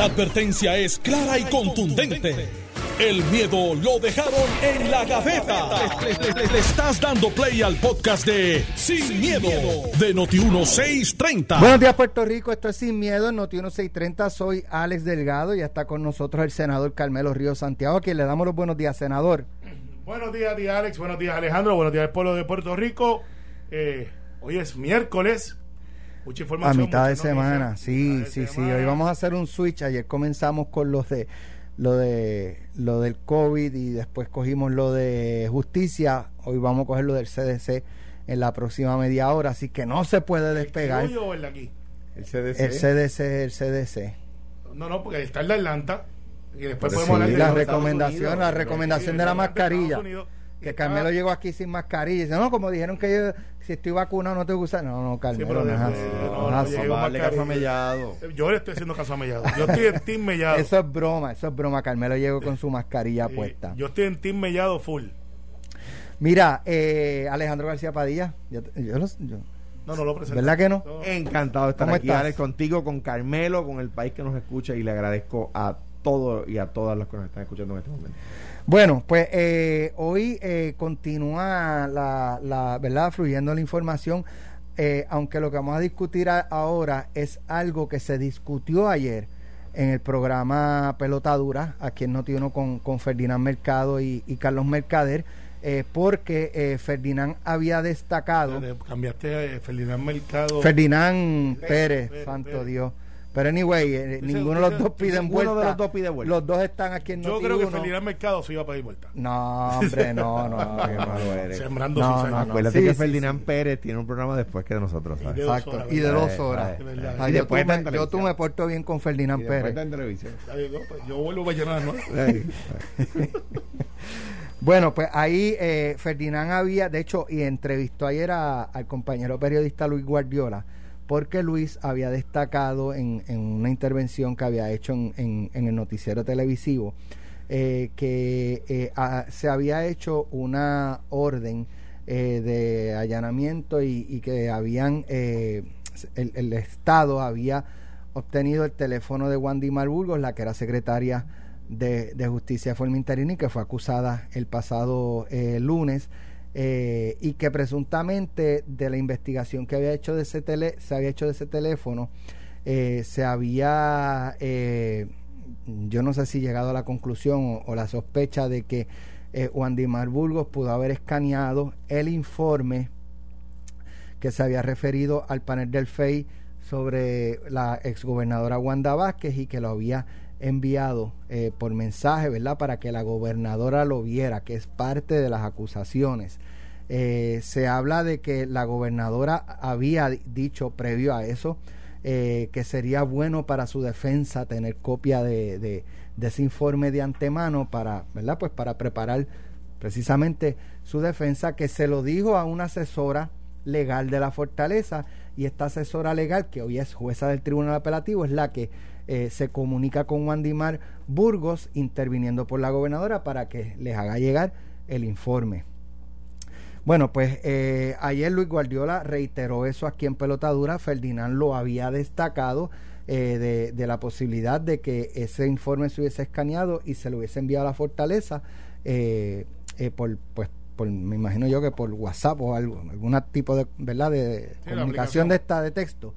La advertencia es clara y contundente. El miedo lo dejaron en la gaveta. Le, estás dando play al podcast de Sin, miedo, de Noti1630. Buenos días, Puerto Rico. Esto es Sin Miedo en Noti1630. Soy Alex Delgado y está con nosotros el senador Carmelo Río Santiago, a quien le damos los buenos días, senador. Buenos días, día Alex. Buenos días, Alejandro. Buenos días, pueblo de Puerto Rico. Eh, hoy es miércoles. Mucha información. A mitad de semana, sí, sí, sí. Hoy vamos a hacer un switch. Ayer comenzamos con los de lo de lo del COVID y después cogimos lo de justicia. Hoy vamos a coger lo del CDC en la próxima media hora, así que no se puede despegar. ¿El o el de aquí? El CDC. El CDC, el CDC. No, no, porque está el de Atlanta. Y después podemos hablar de la recomendación, la recomendación de la mascarilla que Carmelo llegó aquí sin mascarilla. Dice, no, como dijeron que yo, si estoy vacunado no te gusta. No, no, Carmelo, no es así. No, no, Mellado. Yo le estoy haciendo caso a Mellado. Yo estoy en Team Mellado. Eso es broma, eso es broma. Carmelo llegó con su mascarilla puesta. Yo estoy en Team Mellado full. Mira, eh, Alejandro García Padilla, yo, yo, no, no lo presento. ¿Verdad que no? Encantado de estar aquí, Alex, contigo, con Carmelo, con el país que nos escucha y le agradezco a todos y a todas los que nos están escuchando en este momento. Bueno, pues eh, hoy eh, continúa la, la, ¿verdad? fluyendo la información, eh, aunque lo que vamos a discutir ahora es algo que se discutió ayer en el programa Pelotadura, aquí en Noti con, con Ferdinand Mercado y, Carlos Mercader, porque Ferdinand había destacado... Cambiaste a Ferdinand Mercado. Ferdinand Pérez, santo Dios. Pero anyway, eh, ninguno de los dos piden vuelta. de los dos pide vuelta. Los dos están aquí en Yo creo que Ferdinand Mercado se iba a pedir vuelta. No, hombre, no, no. qué malo eres. Sembrando no, no, Acuérdate que Ferdinand Pérez tiene un programa después que de nosotros. ¿sabes? Exacto. y de dos horas. y después yo, tú me, yo tú me porto bien con Ferdinand Pérez. En televisión. Pues, yo vuelvo a llenar, ¿no? Bueno, pues ahí eh, Ferdinand había, de hecho, y entrevistó ayer a, al compañero periodista Luis Guardiola, porque Luis había destacado en, una intervención que había hecho en, el noticiero televisivo eh, que eh, se había hecho una orden eh, de allanamiento y, que habían el, Estado había obtenido el teléfono de Wandy Marburgos, la que era secretaria de, de Justicia fue y que fue acusada el pasado lunes eh, y que presuntamente de la investigación que había hecho de ese tele, se había hecho de ese teléfono eh, se había eh, yo no sé si llegado a la conclusión o, la sospecha de que Juan Dimar Burgos pudo haber escaneado el informe que se había referido al panel del FEI sobre la exgobernadora Wanda Vázquez y que lo había enviado eh, por mensaje, ¿verdad? Para que la gobernadora lo viera, que es parte de las acusaciones. Eh, se habla de que la gobernadora había dicho previo a eso eh, que sería bueno para su defensa tener copia de, de, ese informe de antemano para, ¿verdad? Pues para preparar precisamente su defensa, que se lo dijo a una asesora legal de la fortaleza y esta asesora legal, que hoy es jueza del Tribunal Apelativo, es la que eh, se comunica con Wandimar Burgos, interviniendo por la gobernadora para que les haga llegar el informe. Bueno, pues eh, ayer Luis Guardiola reiteró eso aquí en Pelotadura. Ferdinand lo había destacado eh, de, la posibilidad de que ese informe se hubiese escaneado y se lo hubiese enviado a la fortaleza por, pues, por, me imagino yo que por WhatsApp o algo, algún tipo de, ¿verdad? de comunicación de esta de texto.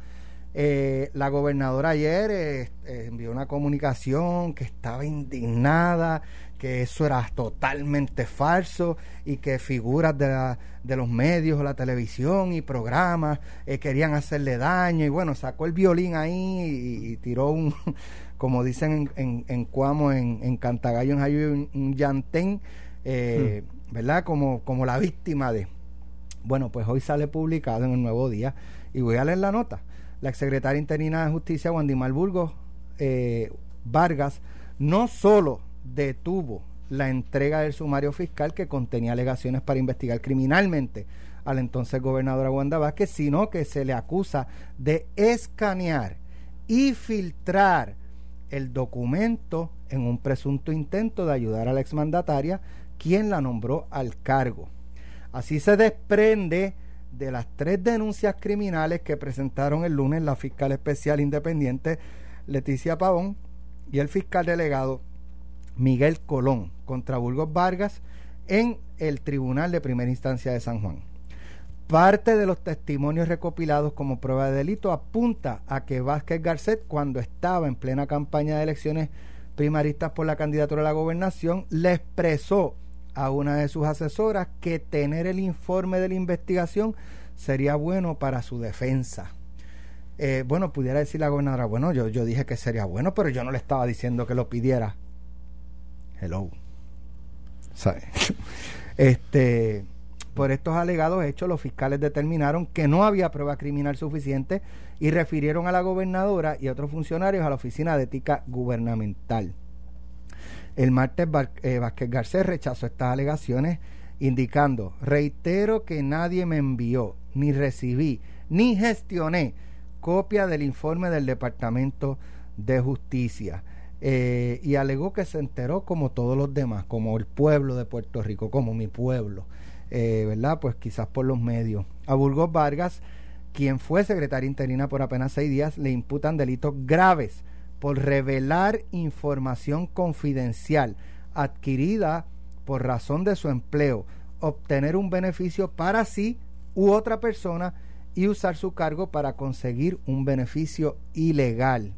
Eh, la gobernadora ayer eh, eh, envió una comunicación que estaba indignada, que eso era totalmente falso y que figuras de, de los medios, la televisión y programas querían hacerle daño y bueno, sacó el violín ahí y, tiró un, como dicen en, en, Cuamo, en, en Cantagallo, en Jayo, un, un llantén, hmm. ¿verdad? Como, como la víctima de... Bueno, pues hoy sale publicado en el Nuevo Día y voy a leer la nota la exsecretaria interina de Justicia, Wandimar Burgos eh, Vargas, no solo detuvo la entrega del sumario fiscal que contenía alegaciones para investigar criminalmente al entonces gobernador Wanda Vázquez, sino que se le acusa de escanear y filtrar el documento en un presunto intento de ayudar a la exmandataria, quien la nombró al cargo. Así se desprende de las tres denuncias criminales que presentaron el lunes la fiscal especial independiente Leticia Pavón y el fiscal delegado Miguel Colón contra Burgos Vargas en el Tribunal de Primera Instancia de San Juan. Parte de los testimonios recopilados como prueba de delito apunta a que Vázquez Garcet, cuando estaba en plena campaña de elecciones primaristas por la candidatura a la gobernación, le expresó a una de sus asesoras que tener el informe de la investigación sería bueno para su defensa. Eh, bueno, pudiera decir la gobernadora, bueno, yo, yo dije que sería bueno, pero yo no le estaba diciendo que lo pidiera. Hello. este, por estos alegados hechos, los fiscales determinaron que no había prueba criminal suficiente y refirieron a la gobernadora y otros funcionarios a la Oficina de Ética Gubernamental. El martes eh, Vázquez Garcés rechazó estas alegaciones indicando, reitero que nadie me envió, ni recibí, ni gestioné copia del informe del Departamento de Justicia. Eh, y alegó que se enteró como todos los demás, como el pueblo de Puerto Rico, como mi pueblo, eh, ¿verdad? Pues quizás por los medios. A Burgos Vargas, quien fue secretaria interina por apenas seis días, le imputan delitos graves por revelar información confidencial adquirida por razón de su empleo, obtener un beneficio para sí u otra persona y usar su cargo para conseguir un beneficio ilegal.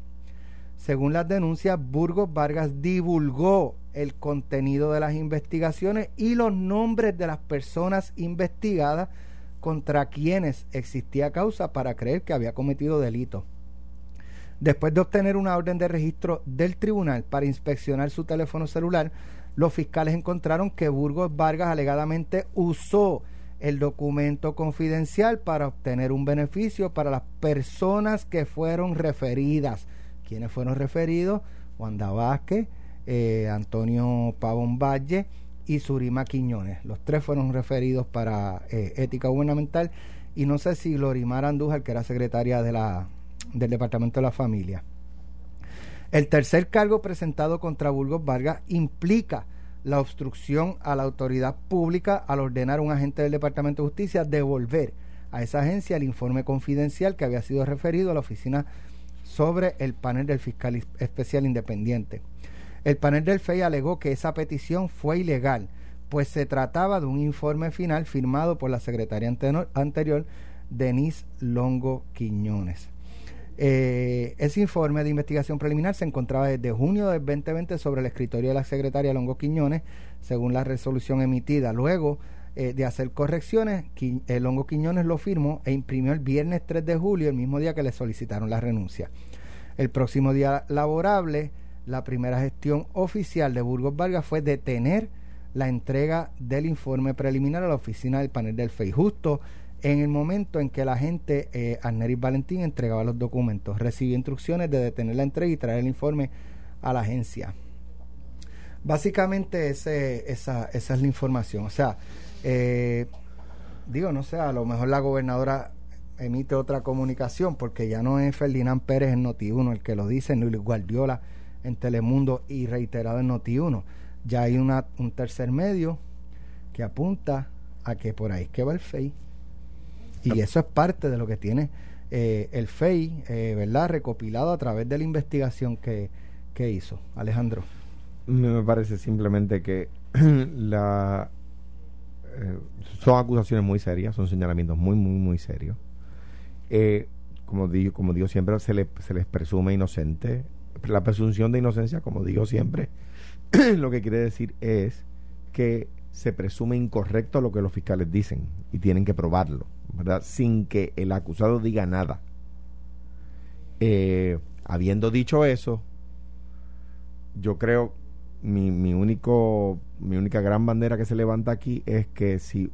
Según las denuncias, Burgos Vargas divulgó el contenido de las investigaciones y los nombres de las personas investigadas contra quienes existía causa para creer que había cometido delito. Después de obtener una orden de registro del tribunal para inspeccionar su teléfono celular, los fiscales encontraron que Burgos Vargas alegadamente usó el documento confidencial para obtener un beneficio para las personas que fueron referidas. Quienes fueron referidos, Wanda Vázquez, eh, Antonio Pavón Valle y Surima Quiñones. Los tres fueron referidos para eh, ética gubernamental. Y no sé si Glorimar Andújar, que era secretaria de la, del Departamento de la Familia. El tercer cargo presentado contra Burgos Vargas implica la obstrucción a la autoridad pública al ordenar a un agente del Departamento de Justicia devolver a esa agencia el informe confidencial que había sido referido a la oficina sobre el panel del fiscal especial independiente. El panel del FEI alegó que esa petición fue ilegal, pues se trataba de un informe final firmado por la secretaria anterior, Denise Longo Quiñones. Eh, ese informe de investigación preliminar se encontraba desde junio del 2020 sobre el escritorio de la secretaria Longo Quiñones, según la resolución emitida. Luego eh, de hacer correcciones, el Longo Quiñones lo firmó e imprimió el viernes 3 de julio, el mismo día que le solicitaron la renuncia. El próximo día laborable, la primera gestión oficial de Burgos Vargas fue detener la entrega del informe preliminar a la oficina del panel del FEI, justo en el momento en que la agente eh, Arneris Valentín entregaba los documentos. Recibió instrucciones de detener la entrega y traer el informe a la agencia. Básicamente esa, es la información. O sea, eh, digo, no sé, a lo mejor la gobernadora emite otra comunicación porque ya no es Ferdinand Pérez en Noti1 el que lo dice, ni Luis Guardiola en Telemundo y reiterado en Noti1. Ya hay un tercer medio que apunta a que por ahí que va el FEI. Y eso es parte de lo que tiene eh, el FEI, eh, ¿verdad? Recopilado a través de la investigación que, que hizo. Alejandro. Me parece simplemente que la eh, son acusaciones muy serias, son señalamientos muy, muy, muy serios. Eh, como, digo, como digo siempre, se, le, se les presume inocente. La presunción de inocencia, como digo siempre, lo que quiere decir es que se presume incorrecto lo que los fiscales dicen y tienen que probarlo, Sin que el acusado diga nada. Eh, habiendo dicho eso, yo creo mi, mi, único, mi única gran bandera que se levanta aquí es que si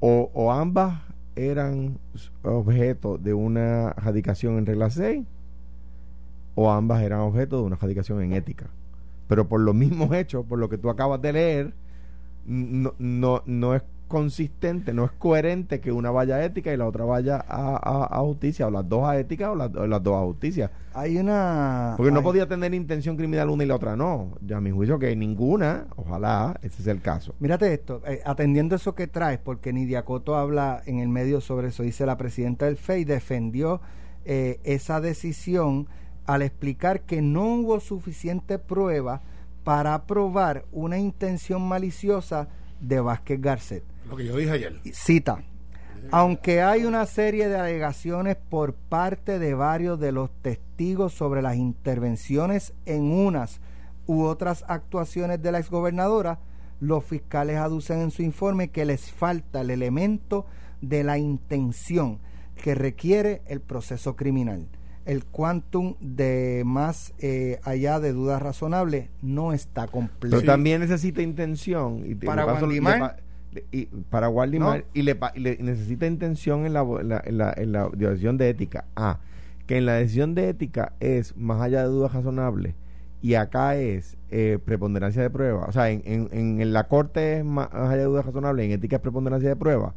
o, ambas eran objeto de una radicación en regla 6 o ambas eran objeto de una radicación en ética. Pero por los mismos hechos, por lo que tú acabas de leer, no, no, no es consistente, no es coherente que una vaya a ética y la otra vaya a, justicia, o las dos a ética o las, dos a justicia. Hay una... Porque no podía tener intención criminal una y la otra no. Ya a mi juicio que ninguna, ojalá ese sea el caso. Mírate esto, eh, atendiendo eso que traes, porque Nidia Coto habla en el medio sobre eso, dice la presidenta del FEI defendió eh, esa decisión al explicar que no hubo suficiente prueba para probar una intención maliciosa de Vázquez Garcet. Lo que yo dije ayer. Cita. Aunque hay una serie de alegaciones por parte de varios de los testigos sobre las intervenciones en unas u otras actuaciones de la exgobernadora, los fiscales aducen en su informe que les falta el elemento de la intención que requiere el proceso criminal. El quantum de más eh, allá de dudas razonables no está completo. Pero también necesita intención. Y te- Para de y para Waldimar, No. y, le, pa- y le- necesita intención en la, en la, en la, en la decisión de ética. Ah, que en la decisión de ética es más allá de dudas razonables y acá es eh, preponderancia de prueba. O sea, en, en, en la corte es más allá de dudas razonables, en ética es preponderancia de prueba.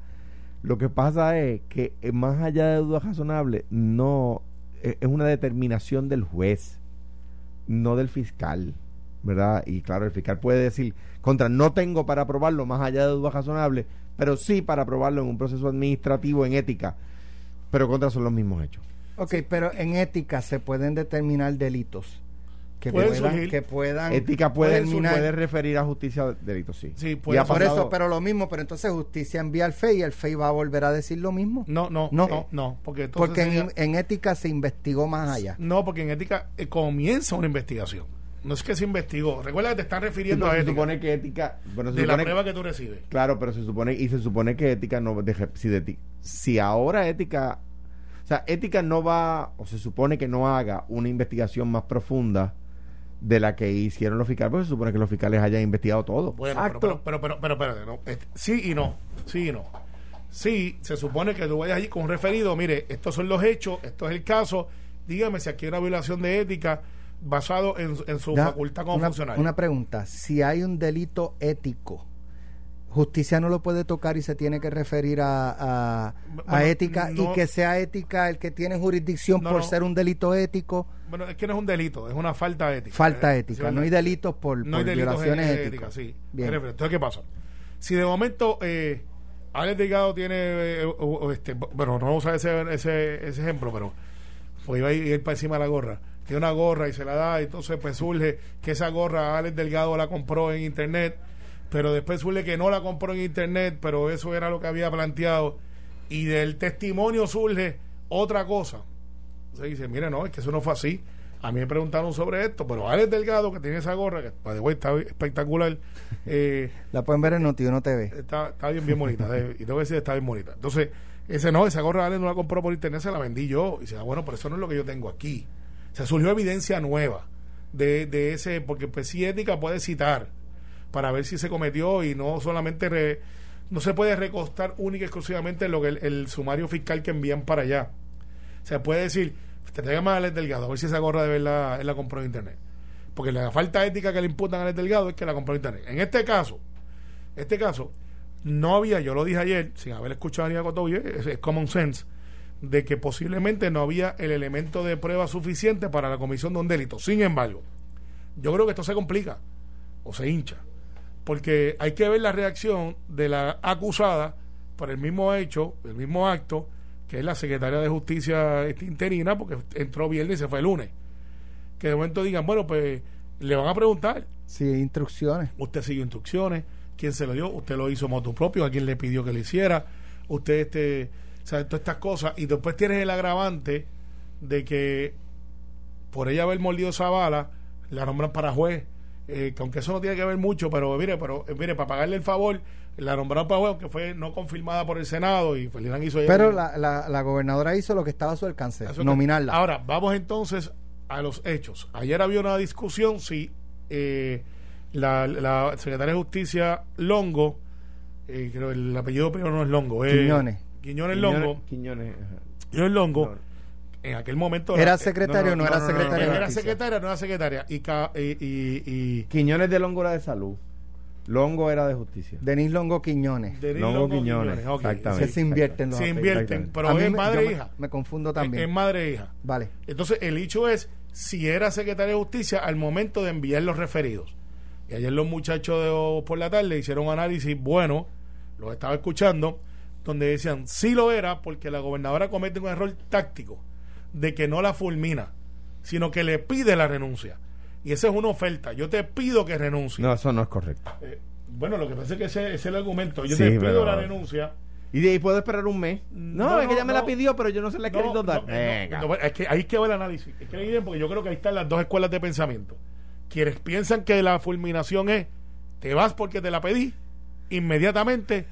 Lo que pasa es que eh, más allá de dudas razonables no eh, es una determinación del juez, no del fiscal, ¿verdad? Y claro, el fiscal puede decir, contra, no tengo para probarlo más allá de dudas razonables, pero sí para probarlo en un proceso administrativo, en ética, pero contra son los mismos hechos. Ok, pero en ética se pueden determinar delitos que Pueden puedan, surgir. que puedan ética puede, determinar- puede referir a justicia de delitos, sí. Sí, puede por eso, pero lo mismo, pero entonces justicia envía al FEI y el FEI va a volver a decir lo mismo. No, no, No. no, no, porque entonces Porque en ética se investigó más allá. No, porque en ética eh, comienza una investigación. No es que se investigó. Recuerda que te están Sí, refiriendo pero a se ética. supone que ética, bueno, se de la prueba que tú recibes. Claro, pero se supone, y se supone que ética no deje, si, de ti- si ahora ética, o sea, ética no va, o se supone que no haga una investigación más profunda de la que hicieron los fiscales, porque se supone que los fiscales hayan investigado todo. Bueno, Exacto. pero, pero, pero, pero, pero, espérate, no, este, sí y no, sí y no. Sí, se supone que tú vayas allí con un referido, mire, estos son los hechos, esto es el caso, dígame si aquí hay una violación de ética basado en, en su facultad como una, funcionario. una pregunta, si hay un delito ético, justicia no lo puede tocar y se tiene que referir a, a, ética no- y que sea ética el que tiene jurisdicción No, por no. ser un delito ético, Bueno, es que no es un delito, es una falta ética. falta Eh, ética, no hay delitos por, no por hay delitos violaciones éticas. ética, sí. Bien. Entonces, ¿qué pasa? Si de momento eh, Alex Delgado tiene, eh, o- o este, bueno, no vamos a usar ese, ese, ese ejemplo, pero pues iba a ir para encima de la gorra. Tiene una gorra y se la da, y entonces pues surge que esa gorra Alex Delgado la compró en internet, pero después surge que no la compró en internet, pero eso era lo que había planteado, y del testimonio surge otra cosa. Se dice, mire, no, es que eso no fue así. A mí me preguntaron sobre esto, pero Alex Delgado, que tiene esa gorra, que by the way, está espectacular, eh, La pueden ver en Notiuno TV. está, está bien, bien bonita. y tengo que decir, está bien bonita. Entonces, ese no, esa gorra Alex no la compró por internet, se la vendí yo. Y dice, ah, bueno, pero eso no es lo que yo tengo aquí. Se surgió evidencia nueva de, de ese, porque pues sí, ética puede citar para ver si se cometió y no solamente re- no se puede recostar única y exclusivamente en lo que el, sumario fiscal que envían para allá. Se puede decir, te traiga más a Alex Delgado, a ver si esa gorra de verdad él la compró en internet. Porque la falta ética que le imputan a Alex Delgado es que la compró en internet. En este caso, este caso, no había, yo lo dije ayer, sin haber escuchado a Aníbal Cotoye, es, es common sense, de que posiblemente no había el elemento de prueba suficiente para la comisión de un delito. Sin embargo, yo creo que esto se complica o se hincha, porque hay que ver la reacción de la acusada por el mismo hecho, el mismo acto, que es la secretaria de Justicia este, interina, porque entró viernes y se fue el lunes. Que de momento digan, bueno, pues le van a preguntar, Sí, instrucciones. usted siguió instrucciones, quién se lo dio, usted lo hizo moto propio, a quién le pidió que lo hiciera, usted este, sea, todas estas cosas, y después tienes el agravante de que por ella haber mordido esa bala, la nombran para juez, eh, que aunque eso no tiene que ver mucho, pero mire, pero eh, mire, para pagarle el favor, la nombraron para juez, aunque fue no confirmada por el Senado, y Ferdinand hizo Pero la, la, la gobernadora hizo lo que estaba a su alcance, nominarla. Ahora, vamos entonces a los hechos. Ayer había una discusión si eh, la, la secretaria de Justicia Longo, eh, creo el apellido primero no es Longo, es Quiñones. Quiñones Longo, Quiñones, ajá. Quiñones Longo, No. en aquel momento ¿Era secretario o no, no, era de era secretaria, no era secretaria, y, ca- y, y, y Quiñones de Longo era de salud. Longo era de justicia. Denis Longo Quiñones. Denis Longo Quiñones, ok, exactamente. Que se invierten los Se invierten, Exactamente. pero A mí es me- madre e me- hija. Me confundo Es, también. es madre e hija. Vale. Entonces, el hecho es si era secretaria de justicia al momento de enviar los referidos. Y ayer los muchachos de, por la tarde hicieron un análisis bueno, los estaba escuchando, donde decían sí lo era porque la gobernadora comete un error táctico de que no la fulmina. sino que le pide la renuncia. Y esa es una oferta. Yo te pido que renuncie. No, eso no es correcto. Eh, bueno, lo que pasa es que ese, ese es el argumento. Yo Sí, te pido pero- la renuncia. Y de ahí puedo esperar un mes. No, No, es que ella me la pidió, pero yo no se la he No, querido dar. Venga. es que ahí que va el análisis. Es que miren, porque yo creo que ahí están las dos escuelas de pensamiento. Quienes piensan que la fulminación es te vas porque te la pedí inmediatamente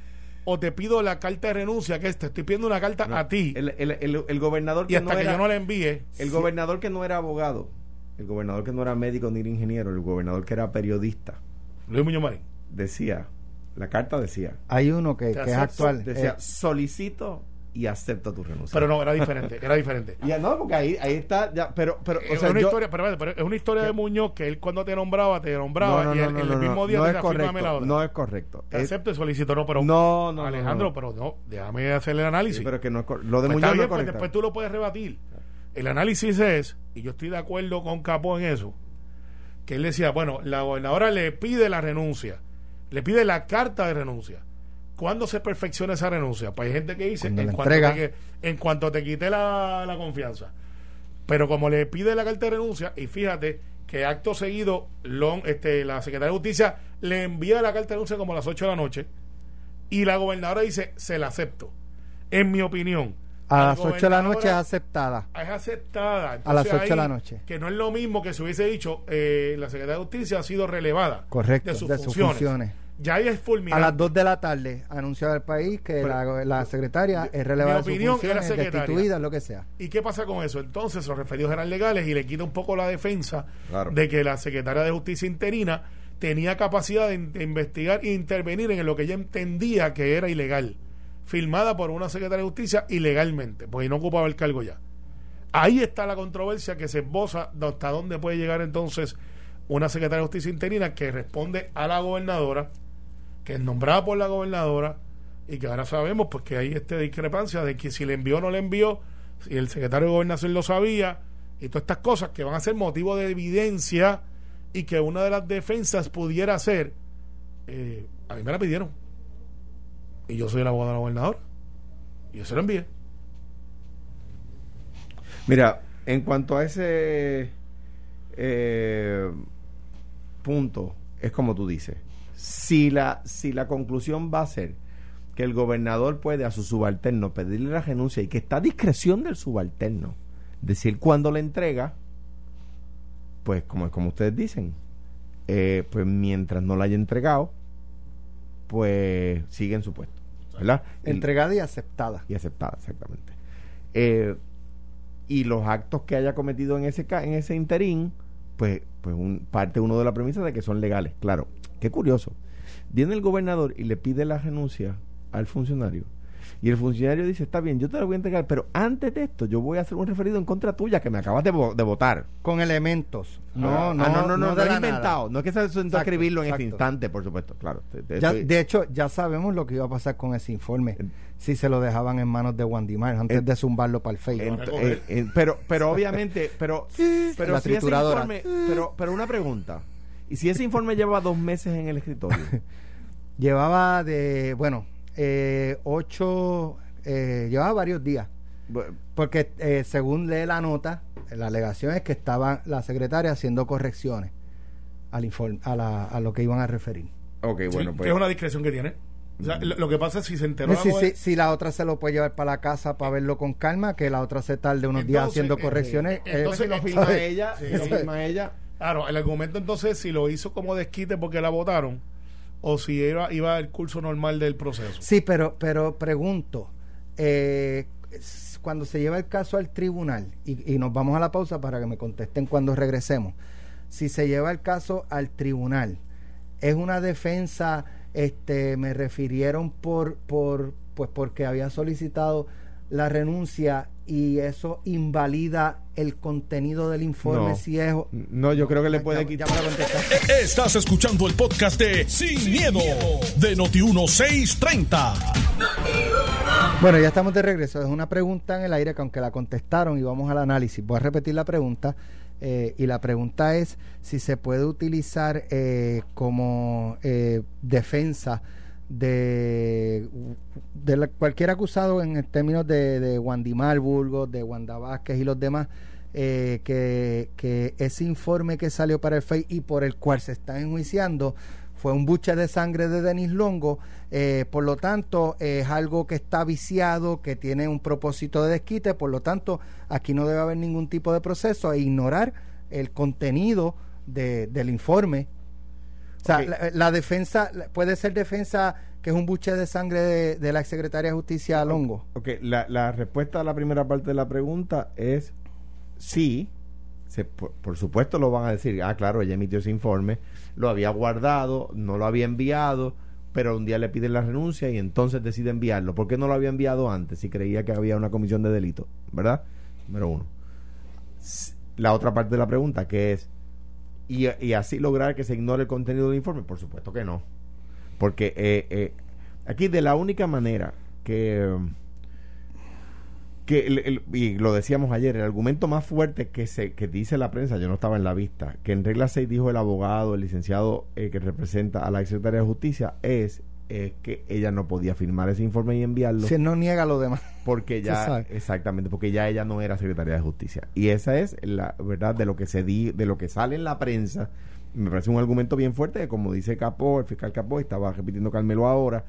o te pido la carta de renuncia, que es te estoy pidiendo una carta No, a ti El, el, el, el gobernador y que hasta no que era, yo no la envíe. el gobernador que no era abogado, el gobernador que no era médico ni era ingeniero, el gobernador que era periodista, Luis Muñoz Marín. decía, la carta decía, Hay uno que, es actual. decía, eh, solicito y acepto tu renuncia. Pero no, era diferente, era diferente. Ya no, porque ahí, ahí está, ya, pero, pero, o es sea, una yo- historia, pero, espérate, pero es una historia de Muñoz que él cuando te nombraba, te nombraba no, no, y él- no, el mismo día no te es decía, "Fírmame la otra". no es correcto. Te Es- acepto y solicito, no, pero no, Alejandro, pero no, déjame hacer el análisis. Sí, pero que no es lo de Pues Muñoz no pues correcto. después tú lo puedes rebatir. El análisis es, y yo estoy de acuerdo con Capó en eso, que él decía, bueno, la gobernadora le pide la renuncia, le pide la carta de renuncia. ¿Cuándo se perfecciona esa renuncia? Pues hay gente que dice, en cuanto, te, en cuanto te quite la, la confianza. Pero como le pide la carta de renuncia, y fíjate que acto seguido, Lon- este, la secretaria de Justicia le envía la carta de renuncia como a las 8 de la noche, y la gobernadora dice, se la acepto. En mi opinión. a la las 8 de la noche es aceptada. es aceptada. A las Entonces, 8 de la noche. Que no es lo mismo que se hubiese dicho, eh, la Secretaría de Justicia ha sido relevada Correcto, de sus, de sus funciones. funciones. Ya ahí es A fulminante. las 2 de la tarde anunciado al país que Pero- la, la secretaria es relevada mi opinión, era secretaria. destituida, lo que sea. ¿Y qué pasa con eso? Entonces los referidos eran legales y le quita un poco la defensa Claro. de que la secretaria de Justicia interina tenía capacidad de, de investigar e intervenir en lo que ella entendía que era ilegal, firmada por una secretaria de Justicia ilegalmente, porque no ocupaba el cargo ya. Ahí está la controversia que se esboza de hasta dónde puede llegar entonces una secretaria de Justicia interina que responde a la gobernadora, que es nombrada por la gobernadora y que ahora sabemos pues que hay esta discrepancia de que si le envió o no le envió, si el secretario de gobernación lo sabía y todas estas cosas que van a ser motivo de evidencia y que una de las defensas pudiera ser, eh, a mí me la pidieron y yo soy el abogado de la gobernadora y yo se lo envié. Mira, en cuanto a ese eh, punto, es como tú dices. Si la, si la conclusión va a ser que el gobernador puede a su subalterno pedirle la renuncia y que está a discreción del subalterno decir cuándo le entrega, pues como, como ustedes dicen, eh, pues mientras no la haya entregado, pues sigue en su puesto. ¿Verdad? Entregada y aceptada. y aceptada, exactamente. Eh, y los actos que haya cometido en ese ca- en ese interín, pues, pues un, parte uno de la premisa de que son legales. Claro, qué curioso. Viene el gobernador y le pide la renuncia al funcionario. Y el funcionario dice, está bien, yo te la voy a entregar, pero antes de esto yo voy a hacer un referido en contra tuya que me acabas de, vo- de votar. Con elementos. No, Ah, no, ah, no, no, no, de no la es inventado. nada. No es que se sentó a escribirlo en ese exacto. instante, por supuesto, claro. Te- te- Ya- de hecho, ya sabemos lo que iba a pasar con ese informe. Si se lo dejaban en manos de Wandimar antes En- de zumbarlo para el Facebook. eh, pero pero obviamente pero pero La si ese informe pero pero una pregunta y si ese informe lleva dos meses en el escritorio Llevaba de, bueno, eh, ocho, eh, llevaba varios días. Porque eh, según lee la nota, la alegación es que estaba la secretaria haciendo correcciones al informe, a, la- a lo que iban a referir. ok bueno que pues es una discreción que tiene. O sea, lo, lo que pasa es si se enteró si, la si- gober- si la otra se lo puede llevar para la casa para verlo con calma, que la otra se tarde unos días haciendo eh, correcciones. eh, eh, entonces, lo firma ¿sabes? ella Sí, lo firma ella Claro, el argumento entonces si lo hizo como desquite porque la votaron o si iba, iba el curso normal del proceso. Sí, pero, pero pregunto, eh, cuando se lleva el caso al tribunal, y, y nos vamos a la pausa para que me contesten cuando regresemos, si se lleva el caso al tribunal, es una defensa, este, me refirieron por, por, pues porque había solicitado la renuncia y eso invalida el contenido del informe No. si es... no yo creo que le Ya- puede ya quitar contestaste. Estás escuchando el podcast de Sin, miedo, de Noti1630. Bueno, ya estamos de regreso. Es una pregunta en el aire que aunque la contestaron y vamos al análisis, voy a repetir la pregunta. eh, y la pregunta es si se puede utilizar eh, como eh, defensa de, de la- cualquier acusado en términos de, de Wandimar Burgos, de Wanda Vázquez y los demás, eh, que, ese informe que salió para el FEI y por el cual se está enjuiciando fue un buche de sangre de Denis Longo, eh, por lo tanto es algo que está viciado, que tiene un propósito de desquite, por lo tanto aquí no debe haber ningún tipo de proceso e ignorar el contenido de, del informe. O sea, la, la defensa, puede ser defensa que es un buche de sangre de, de la exsecretaria de Justicia Longo. Ok, la, la respuesta a la primera parte de la pregunta es sí. Se, por, por supuesto lo van a decir. Ah, claro, ella emitió ese informe, lo había guardado, no lo había enviado, pero un día le piden la renuncia y entonces decide enviarlo. ¿Por qué no lo había enviado antes si creía que había una comisión de delito? ¿Verdad? Número uno. La otra parte de la pregunta, que es, ¿y, así lograr que se ignore el contenido del informe? Por supuesto que no. Porque eh, eh, aquí de la única manera que... que y lo decíamos ayer, el argumento más fuerte que se que dice la prensa, yo no estaba en la vista, que en regla 6 dijo el abogado, el licenciado eh, que representa a la secretaria de justicia, es eh, que ella no podía firmar ese informe y enviarlo Si no niega lo demás. porque Se ya exactamente porque ya ella no era secretaria de justicia y esa es la verdad de lo que se di de lo que sale en la prensa me parece un argumento bien fuerte que como dice Capó el fiscal Capó y estaba repitiendo Carmelo ahora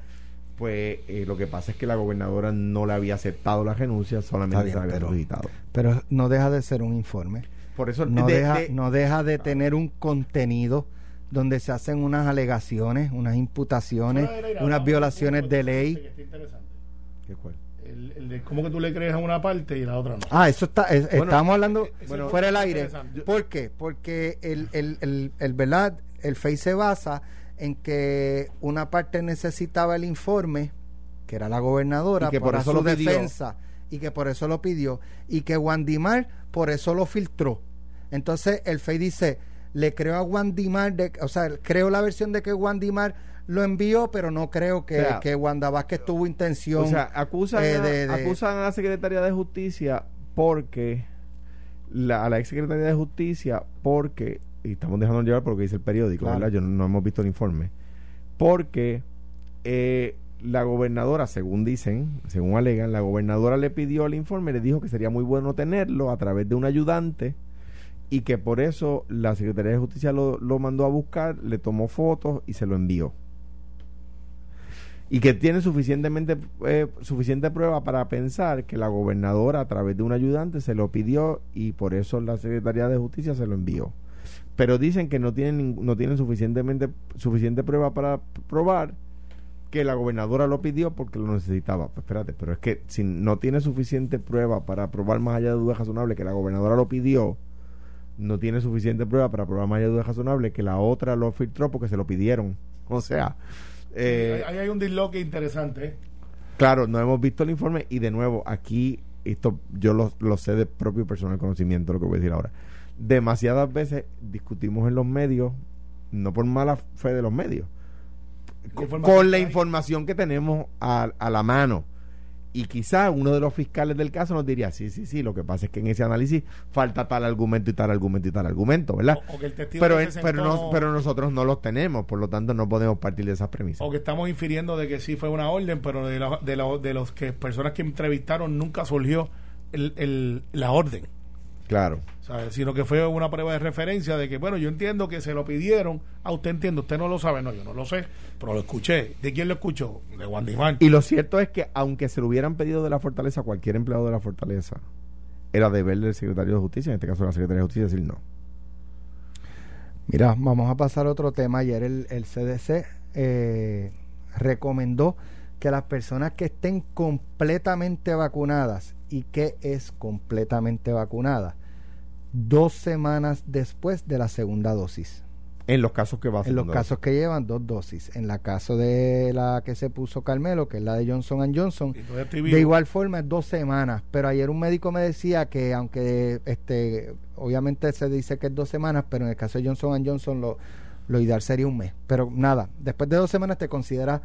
pues eh, lo que pasa es que la gobernadora no le había aceptado la renuncia solamente bien, se la había pero- solicitado Pero no deja de ser un informe. por eso no, de- deja, de- no deja de tener un contenido donde se hacen unas alegaciones, unas imputaciones, unas violaciones de ley. ¿Qué cuál? El, el de cómo que tú le crees a una parte y la otra no. Ah, eso está, es- Bueno, estábamos hablando eh, bueno, fuera del aire. ¿Por qué? Porque el, el, el, el verdad, el FEI se basa en que una parte necesitaba el informe, que era la gobernadora, Y que por para eso su lo pidió. defensa, y que por eso lo pidió, y que Wandimar por eso lo filtró. Entonces el FEI dice, le creo a Wandimar, de, o sea, creo la versión de que Wandimar lo envió, pero no creo que, O sea, que Wanda Vázquez tuvo intención. O sea, acusan, eh, a, de- de- acusan a la Secretaría de Justicia porque la, a la ex Secretaría de Justicia porque y estamos dejando llevar por lo que dice el periódico, Claro. ¿verdad? Yo no, no hemos visto el informe. Porque eh, la gobernadora, según dicen, según alegan, la gobernadora le pidió el informe, le dijo que sería muy bueno tenerlo a través de un ayudante y que por eso la Secretaría de Justicia lo, lo mandó a buscar, le tomó fotos y se lo envió y que tiene suficientemente eh, suficiente prueba para pensar que la gobernadora a través de un ayudante se lo pidió y por eso la Secretaría de Justicia se lo envió. Pero dicen que no tienen no tienen suficientemente suficiente prueba para probar que la gobernadora lo pidió porque lo necesitaba. Pues espérate, pero es que si no tiene suficiente prueba para probar más allá de duda razonable que la gobernadora lo pidió, no tiene suficiente prueba para probar de duda razonable que la otra lo filtró porque se lo pidieron. O sea, eh, ahí hay un disloque interesante. Claro, no hemos visto el informe y de nuevo, aquí, esto yo lo, lo sé de propio personal conocimiento, lo que voy a decir ahora. Demasiadas veces discutimos en los medios, no por mala fe de los medios, con, con la información que tenemos a, a la mano. Y quizás uno de los fiscales del caso nos diría, sí, sí, sí, lo que pasa es que en ese análisis falta tal argumento y tal argumento y tal argumento, ¿verdad? O, o que el testigo Pero, pero, no- pero nosotros no los tenemos, por lo tanto no podemos partir de esas premisas. o que estamos infiriendo de que sí fue una orden, pero de, la- de, la- de los que personas que entrevistaron nunca surgió el, el- la orden. Claro. ¿sabes? Sino que fue una prueba de referencia de que, bueno, yo entiendo que se lo pidieron, a usted entiende, usted no lo sabe, no, yo no lo sé, pero lo escuché. ¿De quién lo escuchó? De Wandimar. Y lo cierto es que aunque se lo hubieran pedido de la fortaleza, cualquier empleado de la fortaleza, era deber del secretario de justicia, en este caso la secretaria de justicia, decir no. Mira, vamos a pasar a otro tema. Ayer el, el CDC eh, recomendó que las personas que estén completamente vacunadas y que es completamente vacunada, dos semanas después de la segunda dosis. En los casos que va a En los casos que llevan dos dosis. En la caso de la que se puso Carmelo, que es la de Johnson Johnson, de igual forma es dos semanas, pero ayer un médico me decía que aunque este obviamente se dice que es dos semanas, pero en el caso de Johnson Johnson lo, lo ideal sería un mes. Pero nada, después de dos semanas te consideras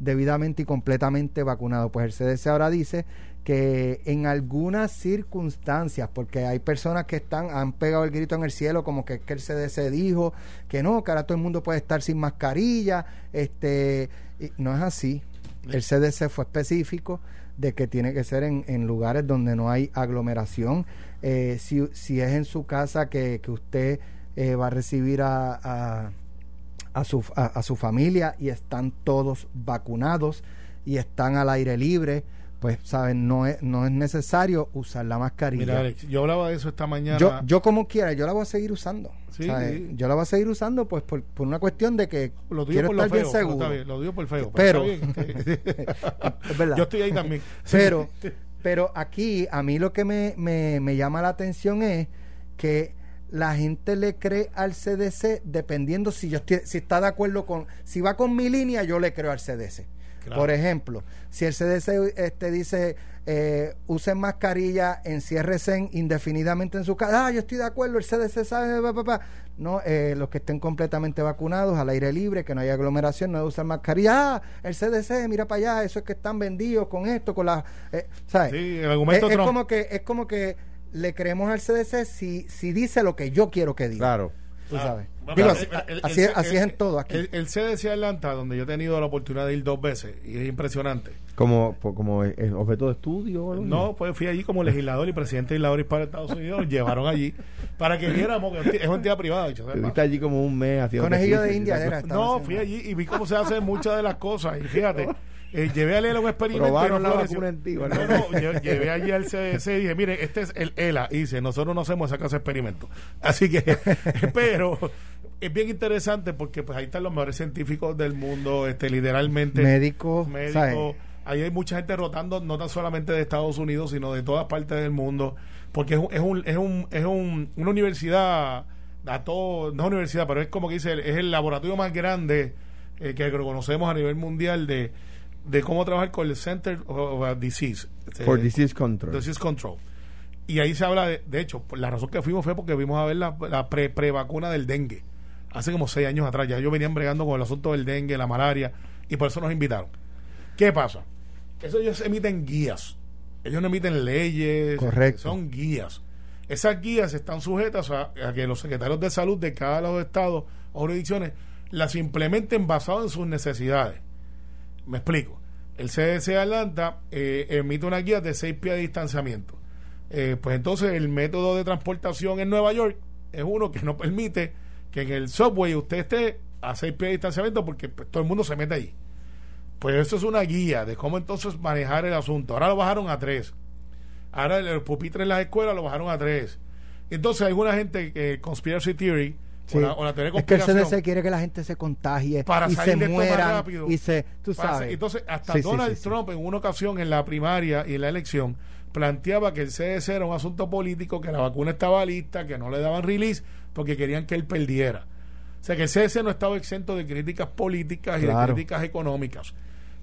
debidamente y completamente vacunado. Pues el CDC ahora dice que en algunas circunstancias, porque hay personas que están, han pegado el grito en el cielo como que, que el CDC dijo que no, que ahora todo el mundo puede estar sin mascarilla, este, y no es así. El CDC fue específico, de que tiene que ser en, lugares donde no hay aglomeración. Eh, si, si es en su casa que, que usted eh, va a recibir a, a su, a, a su familia y están todos vacunados y están al aire libre, pues, ¿saben? No es, no es necesario usar la mascarilla. Mira, Alex, yo hablaba de eso esta mañana. Yo, yo como quiera, yo la voy a seguir usando. Sí. Yo la voy a seguir usando pues por, por una cuestión de que lo digo quiero por lo estar bien feo, pero seguro. está bien, lo digo por feo. Pero- bien. Es verdad. yo estoy ahí también. Pero, pero aquí a mí lo que me, me, me llama la atención es que la gente le cree al CDC dependiendo si yo estoy, si está de acuerdo con, si va con mi línea, yo le creo al CDC. Claro. Por ejemplo, si el CDC este, dice eh, usen mascarilla, enciérrese indefinidamente en su casa, ah, yo estoy de acuerdo, el CDC sabe, pa, pa, pa. no, eh, los que estén completamente vacunados, al aire libre, que no haya aglomeración, no usan mascarilla, ah, el CDC, mira para allá, eso es que están vendidos con esto, con la, eh, ¿sabes? Sí, el argumento es, como que es como que le creemos al CDC si, si dice lo que yo quiero que diga. Claro. Tú Ah, sabes. Digo, el- así, el- el- así, el- así es en todo aquí. El, el CDC Atlanta, donde yo he tenido la oportunidad de ir dos veces, y es impresionante. Como, como objeto de estudio. o algo así. No, pues fui allí como legislador y presidente legislador hispano de Estados Unidos, nos llevaron allí para que viéramos que es una entidad privada. de Estuviste allí como un mes haciendo. Conejillo de India era. No, haciendo. fui allí y vi cómo se hacen muchas de las cosas. Y fíjate, eh, llevé a leer un experimento. Probaron no la floreció. vacuna en ti, No, llevé allí al CDC y dije, mire, este es el ELA. Y dice, nosotros no hacemos esa clase de experimentos. Así que, pero es bien interesante porque pues ahí están los mejores científicos del mundo, este literalmente. Médicos, médicos. ¿sabes? Ahí hay mucha gente rotando, no tan solamente de Estados Unidos, sino de todas partes del mundo, porque es, un, es, un, es, un, es un- una universidad, a todo, no es universidad, pero es como que dice, es el laboratorio más grande eh, que reconocemos a nivel mundial de, de cómo trabajar con el Center of Disease. este, For disease control. Disease Control. Y ahí se habla de, de hecho, la razón que fuimos fue porque vimos a ver la, la pre, vacuna del dengue. Hace como seis años atrás, ya ellos venían bregando con el asunto del dengue, la malaria, y por eso nos invitaron. ¿Qué pasa? Eso ellos emiten guías. Ellos no emiten leyes. Correcto. Son guías. Esas guías están sujetas a, a que los secretarios de salud de cada de los estados o jurisdicciones las implementen basado en sus necesidades. Me explico. El CDC de Atlanta eh, emite una guía de seis pies de distanciamiento. Eh, pues entonces el método de transportación en Nueva York es uno que no permite que en el subway usted esté a seis pies de distanciamiento porque pues, todo el mundo se mete allí. Pues eso es una guía de cómo entonces manejar el asunto. Ahora lo bajaron a tres. Ahora el, el pupitre en las escuelas lo bajaron a tres. Entonces hay una gente que conspiracy theory Sí. o, la, o la teoría de es que el CDC quiere que la gente se contagie para y salir se rápido. y se tú sabes Entonces, hasta Sí, Donald sí. Trump en una ocasión en la primaria y en la elección planteaba que el CDC era un asunto político, que la vacuna estaba lista, que no le daban release porque querían que él perdiera. O sea que el CDC no estaba exento de críticas políticas y de críticas económicas.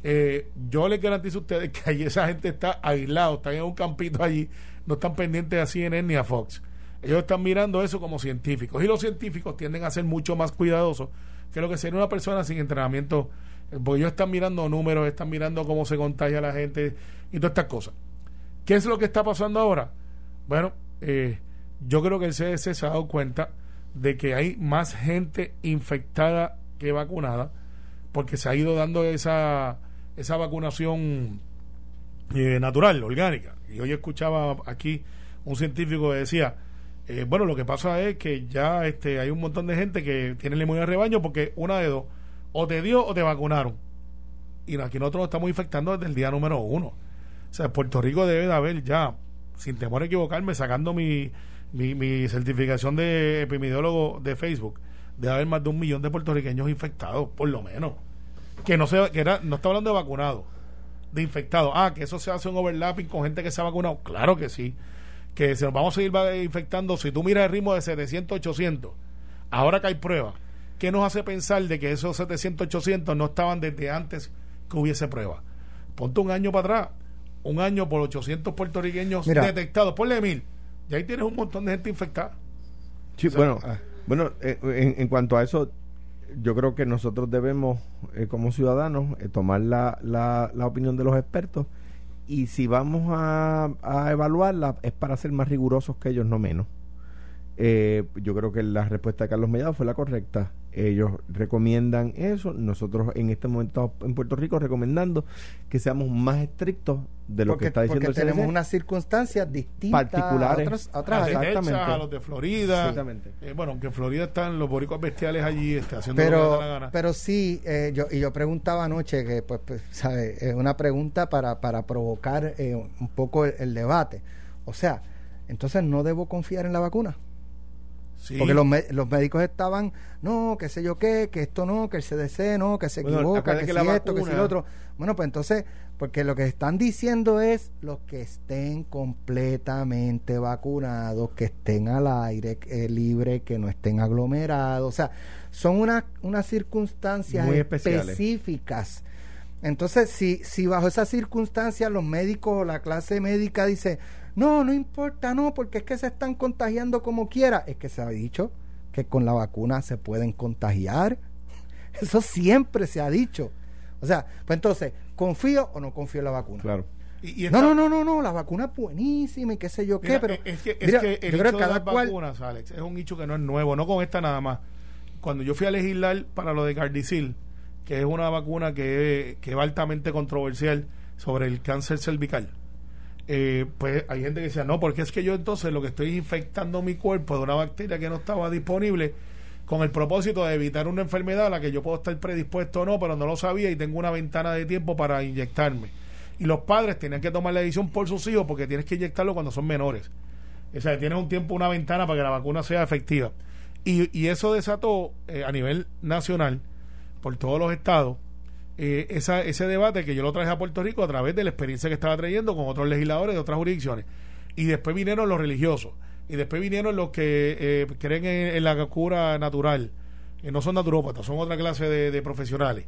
Eh, yo les garantizo a ustedes que allí esa gente está aislado, están en un campito allí, no están pendientes a CNN ni a Fox. Ellos están mirando eso como científicos. Y los científicos tienden a ser mucho más cuidadosos que lo que sería una persona sin entrenamiento. eh, Porque ellos están mirando números, están mirando cómo se contagia la gente y todas estas cosas. ¿Qué es lo que está pasando ahora? Bueno, eh, yo creo que el CDC se ha dado cuenta de que hay más gente infectada que vacunada, porque se ha ido dando esa, esa vacunación eh, natural, orgánica. Y hoy escuchaba aquí un científico que decía, eh, bueno, lo que pasa es que ya este, hay un montón de gente que tiene la de rebaño porque una de dos, o te dio o te vacunaron. Y aquí nosotros nos estamos infectando desde el día número uno. O sea, Puerto Rico debe de haber ya, sin temor a equivocarme, sacando mi, mi, mi certificación de epidemiólogo de Facebook, debe haber más de un millón de puertorriqueños infectados, por lo menos. Que no se, que era, no está hablando de vacunados, de infectados. Ah, que eso se hace un overlapping con gente que se ha vacunado. Claro que sí. Que se nos vamos a seguir va- infectando. Si tú miras el ritmo de 700, 800, ahora que hay pruebas, ¿qué nos hace pensar de que esos 700, 800 no estaban desde antes que hubiese pruebas? Ponte un año para atrás, un año por 800 puertorriqueños Mira. detectados, ponle mil. Y ahí tienes un montón de gente infectada. Sí, O sea, bueno, ah. bueno eh, en, en cuanto a eso, yo creo que nosotros debemos, eh, como ciudadanos, eh, tomar la, la, la opinión de los expertos y si vamos a, a evaluarla es para ser más rigurosos que ellos, no menos. Eh, yo creo que la respuesta de Carlos Mellado fue la correcta. Ellos recomiendan eso. Nosotros en este momento en Puerto Rico recomendando que seamos más estrictos de lo que está diciendo porque tenemos unas circunstancias distintas particulares a otras, exactamente. a los de Florida exactamente. Eh, bueno aunque en Florida están los boricos bestiales allí este, haciendo pero lo que da la gana. pero sí eh, yo y yo preguntaba anoche que pues, pues sabe es una pregunta para para provocar eh, un poco el, el debate o sea entonces no debo confiar en la vacuna Sí. Porque los, los médicos estaban, no, qué sé yo qué, que esto no, que el CDC no, que se Bueno, equivoca, que, que si esto, que si lo otro. Bueno, pues entonces, porque lo que están diciendo es los que estén completamente vacunados, que estén al aire eh, libre, que no estén aglomerados. O sea, son unas unas circunstancias Muy específicas. Entonces, si, si bajo esas circunstancias los médicos o la clase médica dice, no, no importa, no, porque es que se están contagiando como quiera, es que se ha dicho que con la vacuna se pueden contagiar. Eso siempre se ha dicho. O sea, pues entonces, ¿confío o no confío en la vacuna? Claro. Y- y No, esta- no, no, no, no, la vacuna es buenísima y qué sé yo qué, Mira, pero es que, es mira, que el yo creo hecho que de cada las cual vacunas, Alex, es un hecho que no es nuevo, no con esta nada más. Cuando yo fui a legislar para lo de Gardasil, que es una vacuna que, que va altamente controversial sobre el cáncer cervical, eh, pues hay gente que decía, no, porque es que yo entonces lo que estoy infectando mi cuerpo de una bacteria que no estaba disponible con el propósito de evitar una enfermedad a la que yo puedo estar predispuesto o no, pero no lo sabía y tengo una ventana de tiempo para inyectarme. Y los padres tenían que tomar la decisión por sus hijos porque tienes que inyectarlo cuando son menores. O sea, tienes un tiempo, una ventana para que la vacuna sea efectiva. Y, eso desató eh, a nivel nacional, por todos los estados, eh, esa, ese debate que yo lo traje a Puerto Rico a través de la experiencia que estaba trayendo con otros legisladores de otras jurisdicciones. Y después vinieron los religiosos. Y después vinieron los que eh, creen en, la cura natural. que no son naturópatas, son otra clase de, de profesionales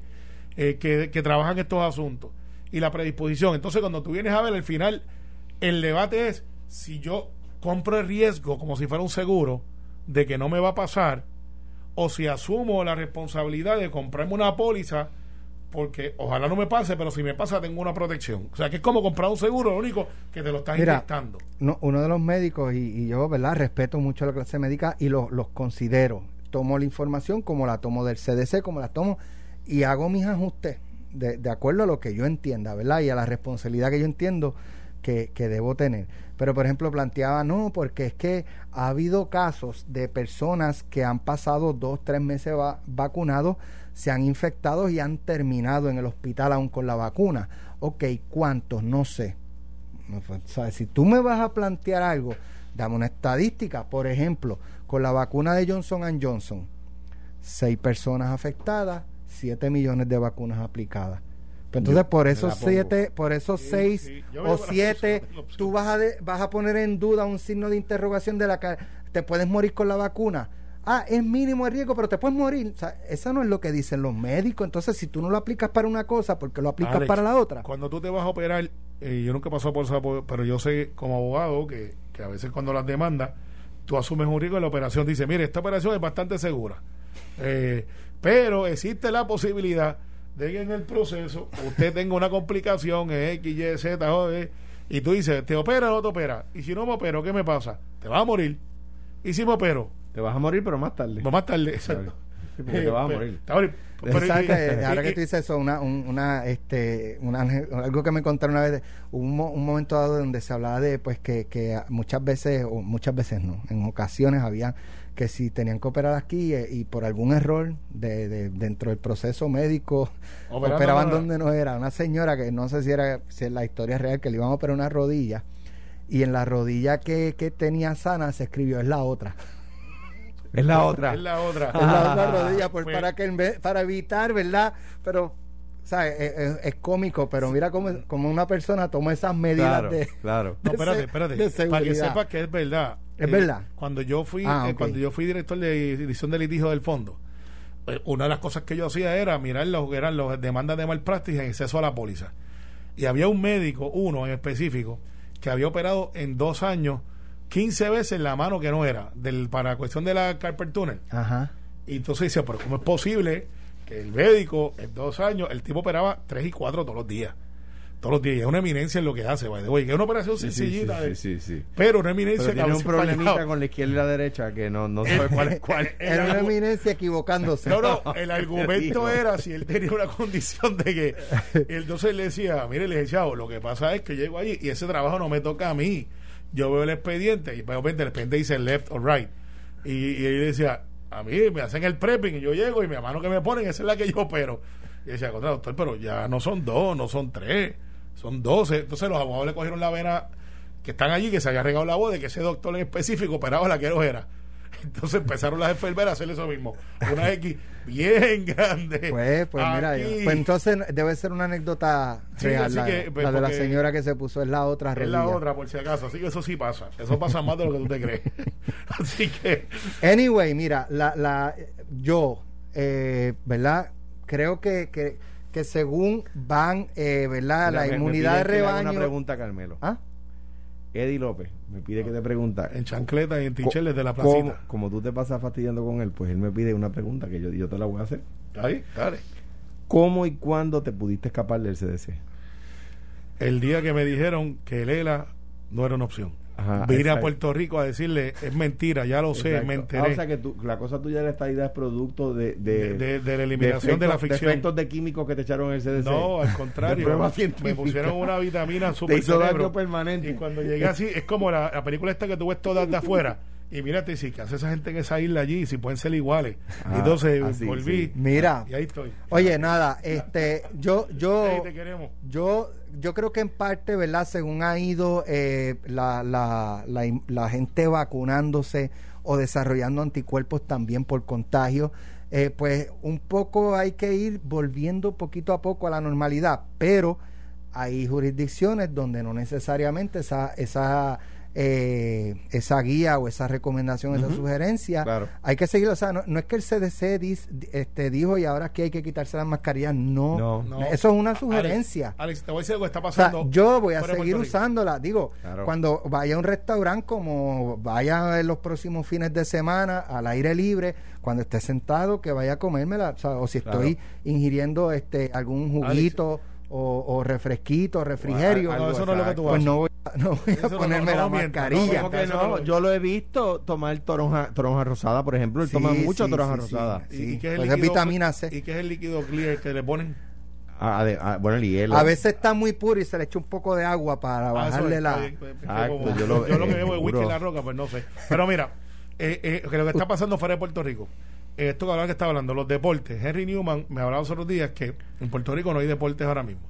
eh, que, que trabajan estos asuntos. Y la predisposición. Entonces, cuando tú vienes a ver al final, el debate es si yo compro el riesgo como si fuera un seguro de que no me va a pasar, o si asumo la responsabilidad de comprarme una póliza porque ojalá no me pase, pero si me pasa tengo una protección. O sea, que es como comprar un seguro, lo único que te lo estás Mira, inyectando. no, uno de los médicos, y, y yo, ¿verdad? Respeto mucho a la clase médica y los, los considero. Tomo la información como la tomo del CDC, como la tomo, y hago mis ajustes de, de acuerdo a lo que yo entienda, ¿verdad? Y a la responsabilidad que yo entiendo que, que debo tener. Pero, por ejemplo, planteaba, no, porque es que ha habido casos de personas que han pasado dos, tres meses va- vacunados, se han infectado y han terminado en el hospital aún con la vacuna. Ok, ¿cuántos? No sé. Pues. Si tú me vas a plantear algo, dame una estadística. Por ejemplo, con la vacuna de Johnson Johnson, seis personas afectadas, 7 millones de vacunas aplicadas. Entonces, Yo por esos siete, por esos Sí, seis sí. O siete, tú vas a, de- vas a poner en duda un signo de interrogación de la que te puedes morir con la vacuna. Ah, es mínimo el riesgo, pero te puedes morir. O sea, eso no es lo que dicen los médicos. Entonces, si tú no lo aplicas para una cosa, ¿por qué lo aplicas Alex, para la otra? Cuando tú te vas a operar, eh, yo nunca he pasado por eso, pero yo sé como abogado que, que a veces cuando las demandas, tú asumes un riesgo y la operación dice, mire, esta operación es bastante segura. Eh, pero existe la posibilidad de que en el proceso usted tenga una complicación X, Y, Z, O, E, y tú dices, ¿te opera o no te opera? Y si no me opero, ¿qué me pasa? Te vas a morir. Y si me opero, Te vas a morir, pero más tarde. pues más tarde. Exacto. Sí, porque te vas a Eh, morir. te vas a morir. Pero- ¿Sabes y- ahora y- que tú dices eso, una, un- una, este, una, algo que me contaron una vez, un, mo- un momento dado donde se hablaba de, pues, que, que muchas veces, o muchas veces no, en ocasiones había que si tenían que operar aquí eh, y por algún error de, de- dentro del proceso médico Operando operaban no era. donde no era, una señora que no sé si era si es la historia es real, que le iban a operar una rodilla y en la rodilla que, que tenía sana se escribió es la otra. Es la otra. Es la otra. Es la otra rodilla, pues, Pues- para que en vez- para evitar, ¿verdad? Pero, ¿sabes? Es, es- es cómico, pero mira cómo, cómo una persona toma esas medidas Claro, de, claro. No, espérate, espérate. para que sepas que es verdad. Eh, ¿Es verdad? Cuando yo fui, Ah, eh, cuando yo fui director de división de litigio del fondo, eh, una de las cosas que yo hacía era mirar los eran las demandas de malpráctica en exceso a la póliza. Y había un médico, uno en específico, que había operado en dos años 15 veces la mano que no era, del, para cuestión de la carpet tunnel. Ajá. Y entonces dice, pero ¿cómo es posible que el médico en dos años, el tipo operaba tres y cuatro todos los días? Todos los días. Y es una eminencia en lo que hace, by the way, que es una operación sencillita, sí, de- sí, sí. pero una eminencia Pero que tiene un problemita con la izquierda y la derecha que no, no sabe cuál es cuál. Era una eminencia equivocándose. No, no, el argumento era si él tenía una condición de que entonces le decía, mire, licenciado, lo que pasa es que llego allí y ese trabajo no me toca a mí. Yo veo el expediente y pues, obviamente el expediente dice left or right. Y, y él decía, a mí me hacen el prepping y yo llego y mi mano que me ponen, esa es la que yo opero. Y decía, contra doctor, pero ya no son dos, no son tres, son doce. Entonces los abogados le cogieron la vena que están allí, que se había regado la voz de que ese doctor en específico operaba la que era. Entonces empezaron las enfermeras a hacer eso mismo. Una X bien grande. Pues, pues mira, pues entonces debe ser una anécdota Sí, real. La, que, pues, la de la señora que se puso es la otra Es la otra, por si acaso. Así que eso sí pasa. Eso pasa más de lo que tú te crees. Así que. Anyway, mira, la, la, yo, eh, ¿verdad? Creo que, que, que según van, eh, ¿verdad? Mira, la me- me inmunidad de rebaño. Una pregunta, Carmelo. ¿Ah? Eddie López me pide que te pregunta. En chancleta y en ticheles de la ¿cómo- placita. Como tú te pasas fastidiando con él, pues él me pide una pregunta que yo, yo te la voy a hacer. Ahí, dale. ¿Cómo y cuándo te pudiste escapar del CDC? El día que me dijeron que Lela no era una opción. Ajá, Vine a. Puerto Rico a decirle, es mentira, ya lo sé, Exacto. me Ah, enteré. o sea que tú- la cosa tuya de la estadía es producto de, de, de, de- la eliminación de, la ficción. efectos de químicos que te echaron en el CDC. No, al contrario. me pusieron una vitamina Te super hizo daño cerebro. permanente. Y cuando llegué así, es como la, la película esta que tú ves todas de afuera. Y mírate, si que hace esa gente en esa isla allí, si pueden ser iguales. Ah, Entonces así, volví. sí. Mira, Y ahí estoy. oye, nada, este, yo, yo, Ey, te queremos. yo, yo creo que en parte, ¿verdad? Según ha ido eh, la, la, la, la gente vacunándose o desarrollando anticuerpos también por contagio, eh, pues un poco hay que ir volviendo poquito a poco a la normalidad, pero hay jurisdicciones donde no necesariamente esa, esa, eh, esa guía o esa recomendación, esa Ujú. sugerencia, Claro. hay que seguirlo. O sea, no, no es que el CDC dis- este, dijo y ahora aquí hay que quitarse las mascarillas, no. No. No. Eso es una sugerencia. Alex, Alex, te voy a decir algo que está O sea, pasando. yo voy a seguir usándola. Digo, Claro. cuando vaya a un restaurante, como vaya en los próximos fines de semana, al aire libre, cuando esté sentado, que vaya a comérmela. O, sea, o si Claro. estoy ingiriendo este algún juguito o, o refresquito, refrigerio, No, eso no es lo que tú pues no voy, a- no voy a ponerme no la mascarilla. Yo lo he visto tomar toronja, toronja rosada, por ejemplo. Él Sí, toma mucho sí, toronja sí, rosada. ¿Y, Sí, y qué es el pues es líquido, vitamina C. ¿Y qué es el líquido clear que le ponen? Ah, de- ah, bueno, el hielo. A veces está muy puro y se le echa un poco de agua para Ah, bajarle es, la... pues, pues, Exacto, como- yo lo- yo lo que bebo es whisky en la roca, pues no sé. Pero mira, eh, eh, que lo que está pasando fuera de Puerto Rico, esto que hablaba que estaba hablando, los deportes. Henry Newman me hablaba los otros días que en Puerto Rico no hay deportes ahora mismo.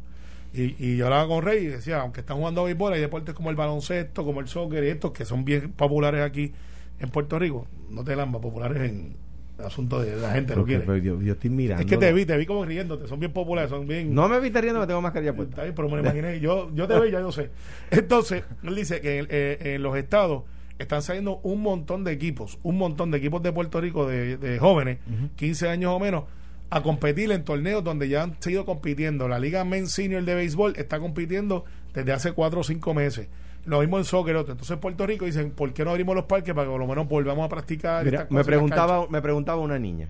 Y, y yo hablaba con Rey y decía, aunque están jugando a béisbol, hay deportes como el baloncesto, como el soccer y estos que son bien populares aquí en Puerto Rico. No te lambas, populares en asunto de la gente, lo quiere. pero yo, yo estoy mirando. Es que te vi, te vi como riéndote, son bien populares, son bien... No me viste riendo, me tengo mascarilla Está puesta. bien, pero me imaginé. Yo, yo te veo, ya yo sé. Entonces, él dice que en, eh, en los estados están saliendo un montón de equipos, un montón de equipos de Puerto Rico de, de jóvenes, 15 años o menos, a competir en torneos donde ya han seguido compitiendo. La Liga Men Senior de Béisbol está compitiendo desde hace 4 o 5 meses. Lo mismo en soccer. otro. Entonces, Puerto Rico dicen, ¿por qué no abrimos los parques para que por lo menos volvamos a practicar? Mira, estas me cosas preguntaba, me preguntaba una niña,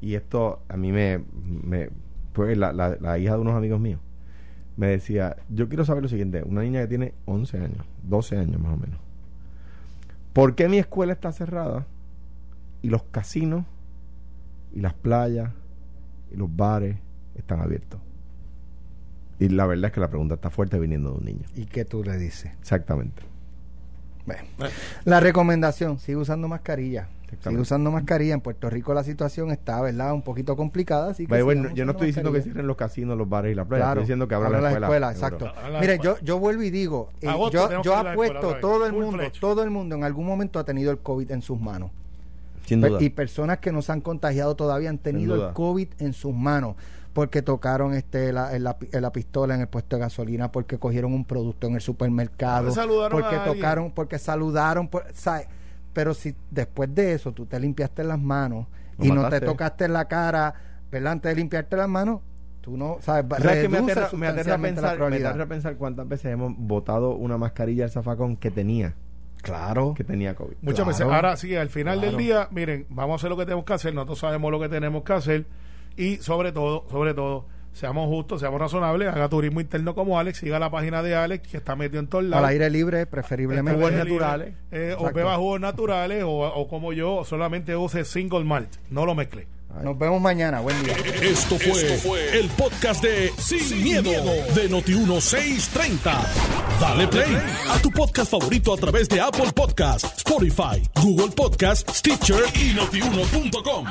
y esto a mí me, me pues la, la, la hija de unos amigos míos, me decía, yo quiero saber lo siguiente, una niña que tiene 11 años, 12 años más o menos, ¿por qué mi escuela está cerrada y los casinos y las playas y los bares están abiertos? Y la verdad es que la pregunta está fuerte viniendo de un niño. ¿Y qué tú le dices? Exactamente. Bueno, la recomendación, sigue usando mascarilla. Sigue usando mascarilla. En Puerto Rico la situación está, ¿verdad? Un poquito complicada. Así que By the way, sigamos no- yo no estoy diciendo que cierren los casinos, los bares y la playa. Claro, estoy diciendo que abran la la escuela. escuela, exacto. La Mire, escuela. yo, yo vuelvo y digo, eh, Agosto yo, yo escuela apuesto, todo el Full mundo, todo el mundo en algún momento ha tenido el COVID en sus manos. Sin duda. Y personas que no se han contagiado todavía han tenido el COVID en sus manos porque tocaron este la, la, la pistola en el puesto de gasolina, porque cogieron un producto en el supermercado, Porque saludaron porque tocaron, porque saludaron, por- ¿sabe? Pero si después de eso tú te limpiaste las manos Lo y no te tocaste en la cara, ¿verdad? Antes de limpiarte las manos, tú no, ¿sabes? ¿Tú ¿Sabes que me Reduce aterra, me aterra sustancialmente la pensar, me aterra pensar cuántas veces hemos botado una mascarilla al zafacón que tenía, Claro. que tenía COVID? Muchas Claro. veces. Ahora sí, al final Claro. del día, miren, vamos a hacer lo que tenemos que hacer. Nosotros sabemos lo que tenemos que hacer. Y sobre todo, sobre todo, seamos justos, seamos razonables, haga turismo interno como Alex, siga la página de Alex, que está metido en todos lados. Al aire libre, preferiblemente. Jugos naturales. Eh, o beba jugos naturales, o, o como yo, solamente use single malt, no lo mezcle. Nos vemos mañana. Buen día. Esto fue, el podcast de Sin, miedo, de Noti1630. Dale play a tu podcast favorito a través de Apple Podcasts, Spotify, Google Podcasts, Stitcher y notiuno.com.